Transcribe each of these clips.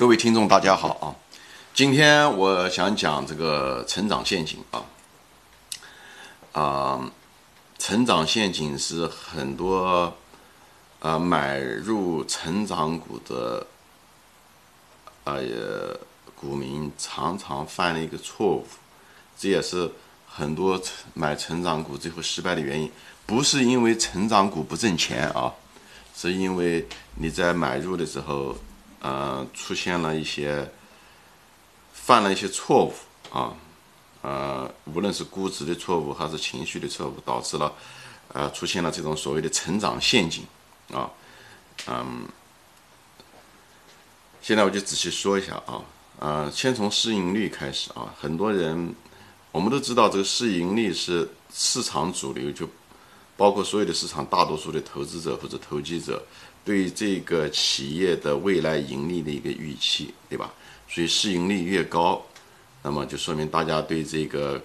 各位听众，大家好啊！今天我想讲这个成长陷阱啊，啊，成长陷阱是很多啊买入成长股的啊股民常常犯的一个错误，这也是很多买成长股最后失败的原因。不是因为成长股不挣钱啊，是因为你在买入的时候。呃，出现了一些，犯了一些错误啊，呃，无论是估值的错误还是情绪的错误，导致了，呃，出现了这种所谓的成长陷阱啊，嗯，现在我就仔细说一下啊，呃，先从市盈率开始啊，很多人，我们都知道这个市盈率是市场主流，就包括所有的市场大多数的投资者或者投机者。对这个企业的未来盈利的一个预期，对吧？所以市盈率越高，那么就说明大家对这个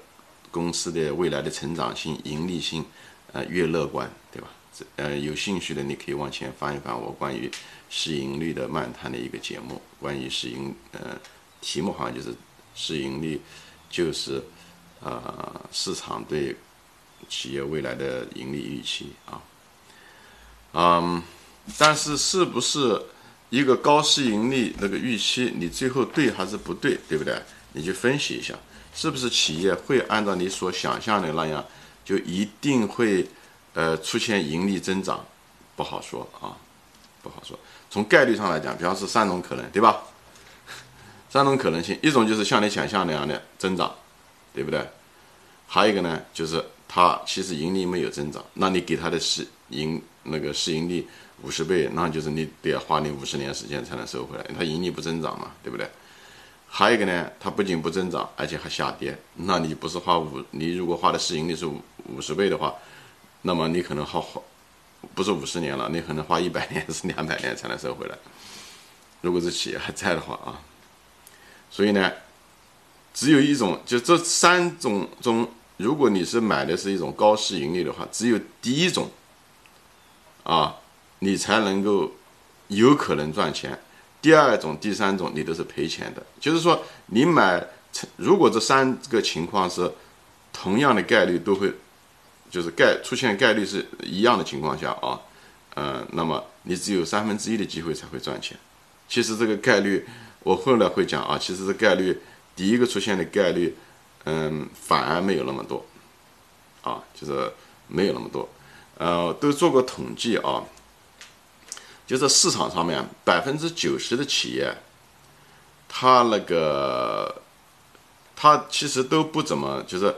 公司的未来的成长性、盈利性，呃，越乐观，对吧？这呃，有兴趣的你可以往前翻一翻我关于市盈率的漫谈的一个节目，关于市盈，呃，题目好像就是市盈率，就是呃市场对企业未来的盈利预期啊，嗯。但是是不是一个高市盈率那个预期，你最后对还是不对，对不对？你就分析一下，是不是企业会按照你所想象的那样，就一定会呃出现盈利增长？不好说啊，不好说。从概率上来讲，比方说三种可能，对吧？三种可能性，一种就是像你想象那样的增长，对不对？还有一个呢，就是它其实盈利没有增长，那你给它的市盈那个市盈率。五十倍，那就是你得花你五十年时间才能收回来，它盈利不增长嘛，对不对？还有一个呢，它不仅不增长，而且还下跌。那你不是花五，你如果花的市盈率是五五十倍的话，那么你可能花花不是五十年了，你可能花一百年 是两百年才能收回来。如果这企业还在的话啊，所以呢，只有一种，就这三种中，如果你是买的是一种高市盈率的话，只有第一种啊。你才能够有可能赚钱。第二种、第三种，你都是赔钱的。就是说，你买，如果这三个情况是同样的概率都会，就是概出现概率是一样的情况下啊，呃，那么你只有三分之一的机会才会赚钱。其实这个概率，我后来会讲啊，其实这概率第一个出现的概率，嗯，反而没有那么多，啊，就是没有那么多。呃，都做过统计啊。就是市场上面，百分之九十的企业，它那个，它其实都不怎么，就是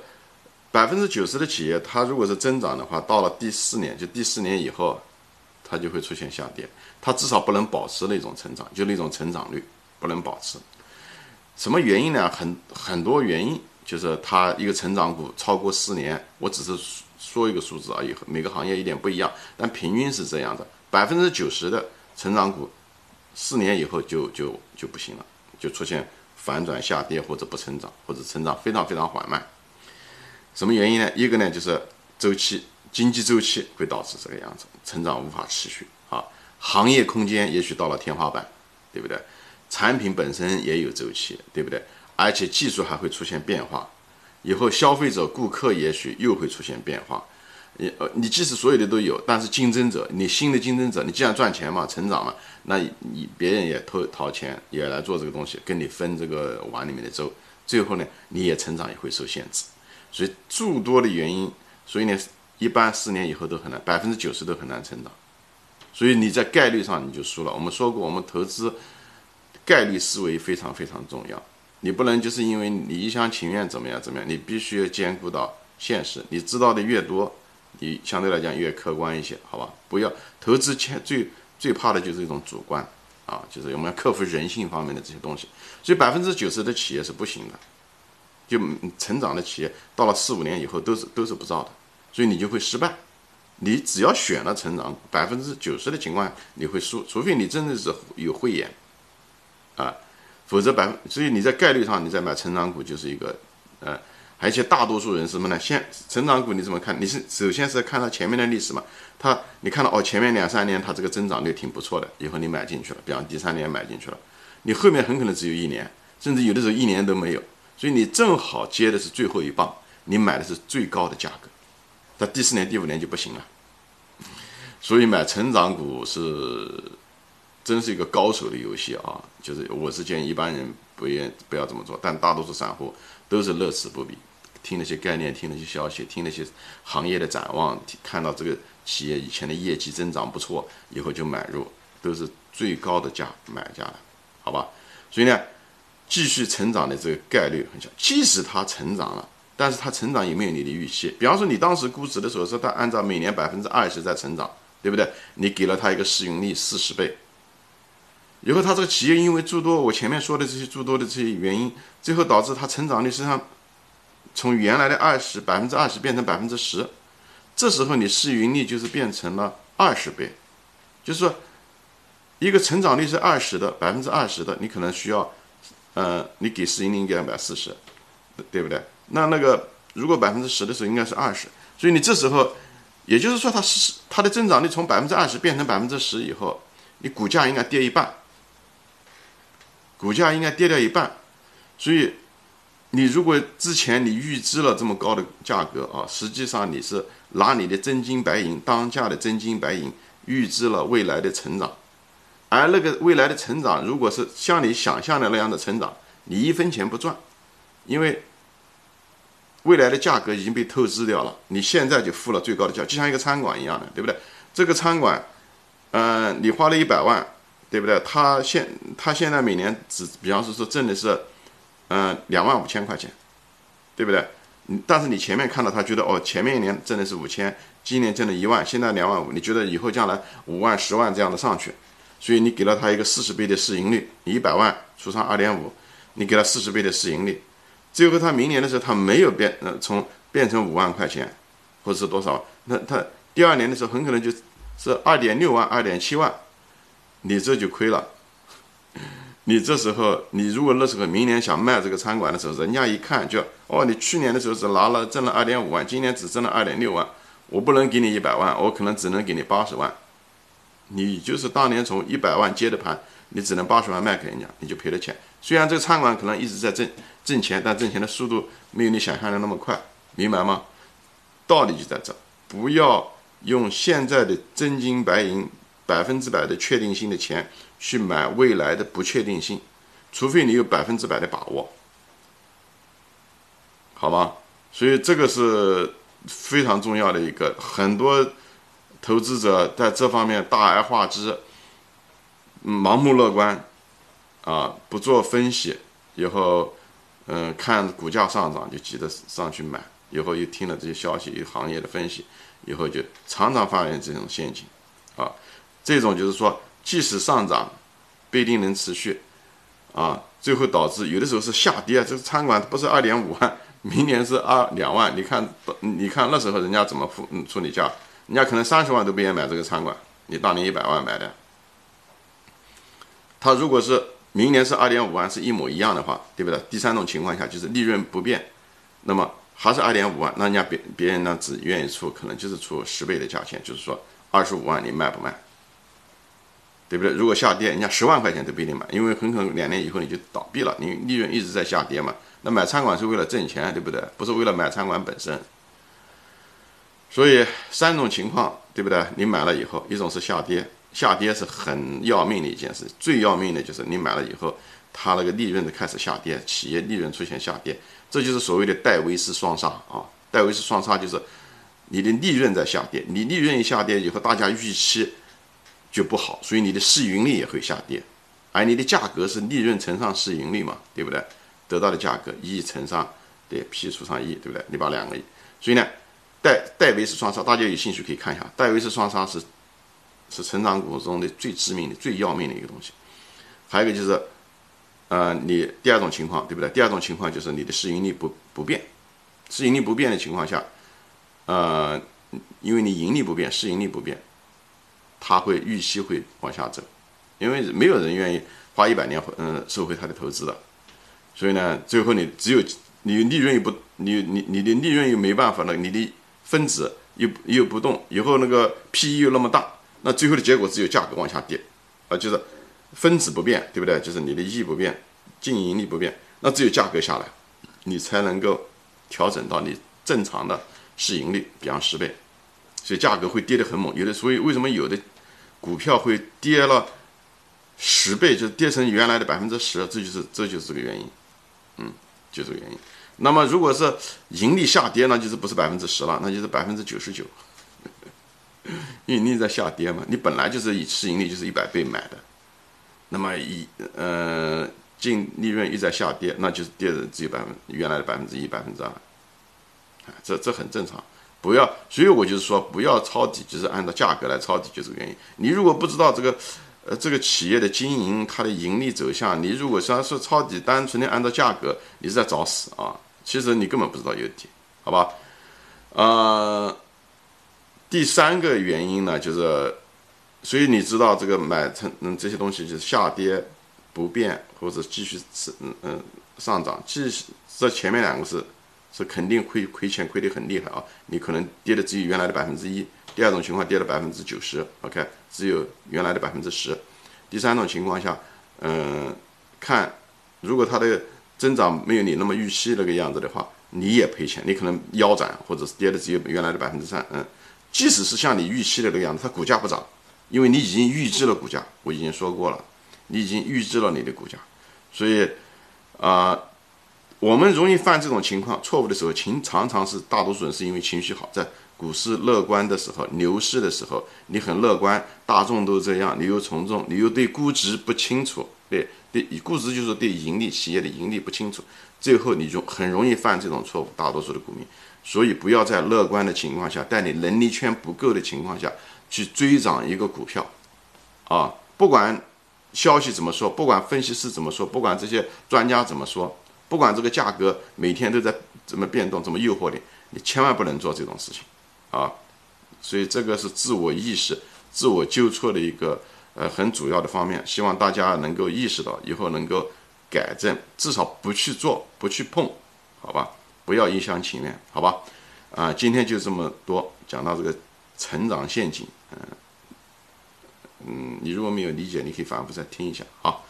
百分之九十的企业，它如果是增长的话，到了第四年，就第四年以后，它就会出现下跌，它至少不能保持那种成长，就那种成长率不能保持。什么原因呢？很很多原因，就是它一个成长股超过四年，我只是说一个数字而已，每个行业一点不一样，但平均是这样的。百分之九十的成长股，四年以后就就就不行了，就出现反转下跌或者不成长，或者成长非常非常缓慢。什么原因呢？一个呢就是周期，经济周期会导致这个样子，成长无法持续啊。行业空间也许到了天花板，对不对？产品本身也有周期，对不对？而且技术还会出现变化，以后消费者顾客也许又会出现变化。你呃，你即使所有的都有，但是竞争者，你新的竞争者，你既然赚钱嘛，成长嘛，那你别人也投掏钱也来做这个东西，跟你分这个碗里面的粥，最后呢，你也成长也会受限制。所以诸多的原因，所以呢，一般四年以后都很难，百分之九十都很难成长。所以你在概率上你就输了。我们说过，我们投资概率思维非常非常重要，你不能就是因为你一厢情愿怎么样怎么样，你必须要兼顾到现实。你知道的越多。你相对来讲越客观一些，好吧？不要投资前最最怕的就是一种主观啊，就是我们要克服人性方面的这些东西。所以百分之九十的企业是不行的，就成长的企业到了四五年以后都是都是不造的，所以你就会失败。你只要选了成长，百分之九十的情况你会输，除非你真的是有慧眼啊，否则百分所以你在概率上你在买成长股就是一个呃。而且大多数人什么呢？先成长股你怎么看？你是首先是看它前面的历史嘛？它你看到哦，前面两三年它这个增长率挺不错的，以后你买进去了，比方第三年买进去了，你后面很可能只有一年，甚至有的时候一年都没有。所以你正好接的是最后一棒，你买的是最高的价格，到第四年、第五年就不行了。所以买成长股是真是一个高手的游戏啊！就是我是建议一般人不愿不要这么做，但大多数散户都是乐此不疲。听那些概念，听那些消息，听那些行业的展望，看到这个企业以前的业绩增长不错，以后就买入，都是最高的价买价了，好吧？所以呢，继续成长的这个概率很小。即使它成长了，但是它成长有没有你的预期？比方说你当时估值的时候是它按照每年百分之二十在成长，对不对？你给了它一个市盈率四十倍，以后它这个企业因为诸多我前面说的这些诸多的这些原因，最后导致它成长率实际上。从原来的二十百分之二十变成百分之十，这时候你市盈率就是变成了二十倍，就是说，一个成长率是二十的百分之二十的，你可能需要，呃，你给市盈率应该两百四十，对不对？那那个如果百分之十的时候应该是二十，所以你这时候，也就是说它是它的增长率从百分之二十变成百分之十以后，你股价应该跌一半，股价应该跌掉一半，所以。你如果之前你预支了这么高的价格啊，实际上你是拿你的真金白银当价的真金白银预支了未来的成长，而那个未来的成长如果是像你想象的那样的成长，你一分钱不赚，因为未来的价格已经被透支掉了，你现在就付了最高的价，就像一个餐馆一样的，对不对？这个餐馆，嗯，你花了一百万，对不对？他现他现在每年只，比方说说挣的是。嗯，两万五千块钱，对不对？但是你前面看到他觉得哦，前面一年挣的是五千，今年挣了一万，现在两万五，你觉得以后将来五万、十万这样的上去，所以你给了他一个四十倍的市盈率，你一百万除上二点五，你给他四十倍的市盈率，最后他明年的时候他没有变，呃，从变成五万块钱，或者是多少，那他第二年的时候很可能就是二点六万、二点七万，你这就亏了。你这时候，你如果那时候明年想卖这个餐馆的时候，人家一看就哦，你去年的时候是拿了挣了二点五万，今年只挣了二点六万，我不能给你一百万，我可能只能给你八十万。你就是当年从一百万接的盘，你只能八十万卖给人家，你就赔了钱。虽然这个餐馆可能一直在挣挣钱，但挣钱的速度没有你想象的那么快，明白吗？道理就在这，不要用现在的真金白银。百分之百的确定性的钱去买未来的不确定性，除非你有百分之百的把握，好吗？所以这个是非常重要的一个，很多投资者在这方面大而化之，盲目乐观，啊，不做分析，以后，嗯，看股价上涨就急着上去买，以后又听了这些消息，行业的分析，以后就常常发现这种陷阱，啊。这种就是说，即使上涨，不一定能持续，啊，最后导致有的时候是下跌。这个餐馆不是二点五万，明年是二两万。你看，你看那时候人家怎么付处理价？人家可能三十万都不愿意买这个餐馆，你当年一百万买的。他如果是明年是二点五万，是一模一样的话，对不对？第三种情况下就是利润不变，那么还是二点五万，那人家别别人呢只愿意出，可能就是出十倍的价钱，就是说二十五万你卖不卖？对不对？如果下跌，人家十万块钱都不一定买，因为很可能两年以后你就倒闭了，你利润一直在下跌嘛。那买餐馆是为了挣钱，对不对？不是为了买餐馆本身。所以三种情况，对不对？你买了以后，一种是下跌，下跌是很要命的一件事，最要命的就是你买了以后，它那个利润的开始下跌，企业利润出现下跌，这就是所谓的戴维斯双杀啊！戴维斯双杀就是你的利润在下跌，你利润一下跌以后，大家预期。就不好，所以你的市盈率也会下跌，而你的价格是利润乘上市盈率嘛，对不对？得到的价格一乘上对 P 除上一，对不对？你把两个，所以呢，戴戴维斯双杀，大家有兴趣可以看一下，戴维斯双杀是是成长股中的最致命的、最要命的一个东西。还有一个就是，呃，你第二种情况，对不对？第二种情况就是你的市盈率不不变，市盈率不变的情况下，呃，因为你盈利不变，市盈率不变。他会预期会往下走，因为没有人愿意花一百年嗯收回他的投资的，所以呢，最后你只有你利润又不你你你的利润又没办法了，你的分子又又不动，以后那个 P E 又那么大，那最后的结果只有价格往下跌，啊，就是分子不变，对不对？就是你的 E 不变，净盈利不变，那只有价格下来，你才能够调整到你正常的市盈率，比方十倍，所以价格会跌得很猛。有的，所以为什么有的股票会跌了十倍，就跌成原来的百分之十？这就是这就是这个原因，嗯，就这个原因。那么如果是盈利下跌，那就是不是百分之十了，那就是百分之九十九。盈利在下跌嘛，你本来就是以市盈率就是一百倍买的，那么以呃净利润一在下跌，那就是跌的只有百分原来的百分之一百分之二，这这很正常，不要，所以我就是说不要抄底，就是按照价格来抄底，就是原因。你如果不知道这个呃这个企业的经营它的盈利走向，你如果说是抄底，单纯的按照价格，你是在找死啊！其实你根本不知道有底，好吧？呃。第三个原因呢，就是，所以你知道这个买成嗯这些东西就是下跌不变或者继续是嗯嗯上涨，继续这前面两个是是肯定亏亏钱亏得很厉害啊，你可能跌的只有原来的百分之一，第二种情况跌了百分之九十，OK，只有原来的百分之十，第三种情况下，嗯，看如果它的增长没有你那么预期那个样子的话，你也赔钱，你可能腰斩或者是跌的只有原来的百分之三，嗯。即使是像你预期的那个样子，它股价不涨，因为你已经预知了股价，我已经说过了，你已经预知了你的股价，所以，啊，我们容易犯这种情况错误的时候，情常常是大多数人是因为情绪好，在股市乐观的时候，牛市的时候，你很乐观，大众都这样，你又从众，你又对估值不清楚，对对，估值就是对盈利企业的盈利不清楚，最后你就很容易犯这种错误，大多数的股民。所以不要在乐观的情况下，在你能力圈不够的情况下去追涨一个股票，啊，不管消息怎么说，不管分析师怎么说，不管这些专家怎么说，不管这个价格每天都在怎么变动，怎么诱惑你，你千万不能做这种事情，啊，所以这个是自我意识、自我纠错的一个呃很主要的方面，希望大家能够意识到，以后能够改正，至少不去做，不去碰，好吧？不要一厢情愿，好吧？啊，今天就这么多，讲到这个成长陷阱，嗯嗯，你如果没有理解，你可以反复再听一下，好，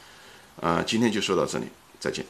啊，今天就说到这里，再见。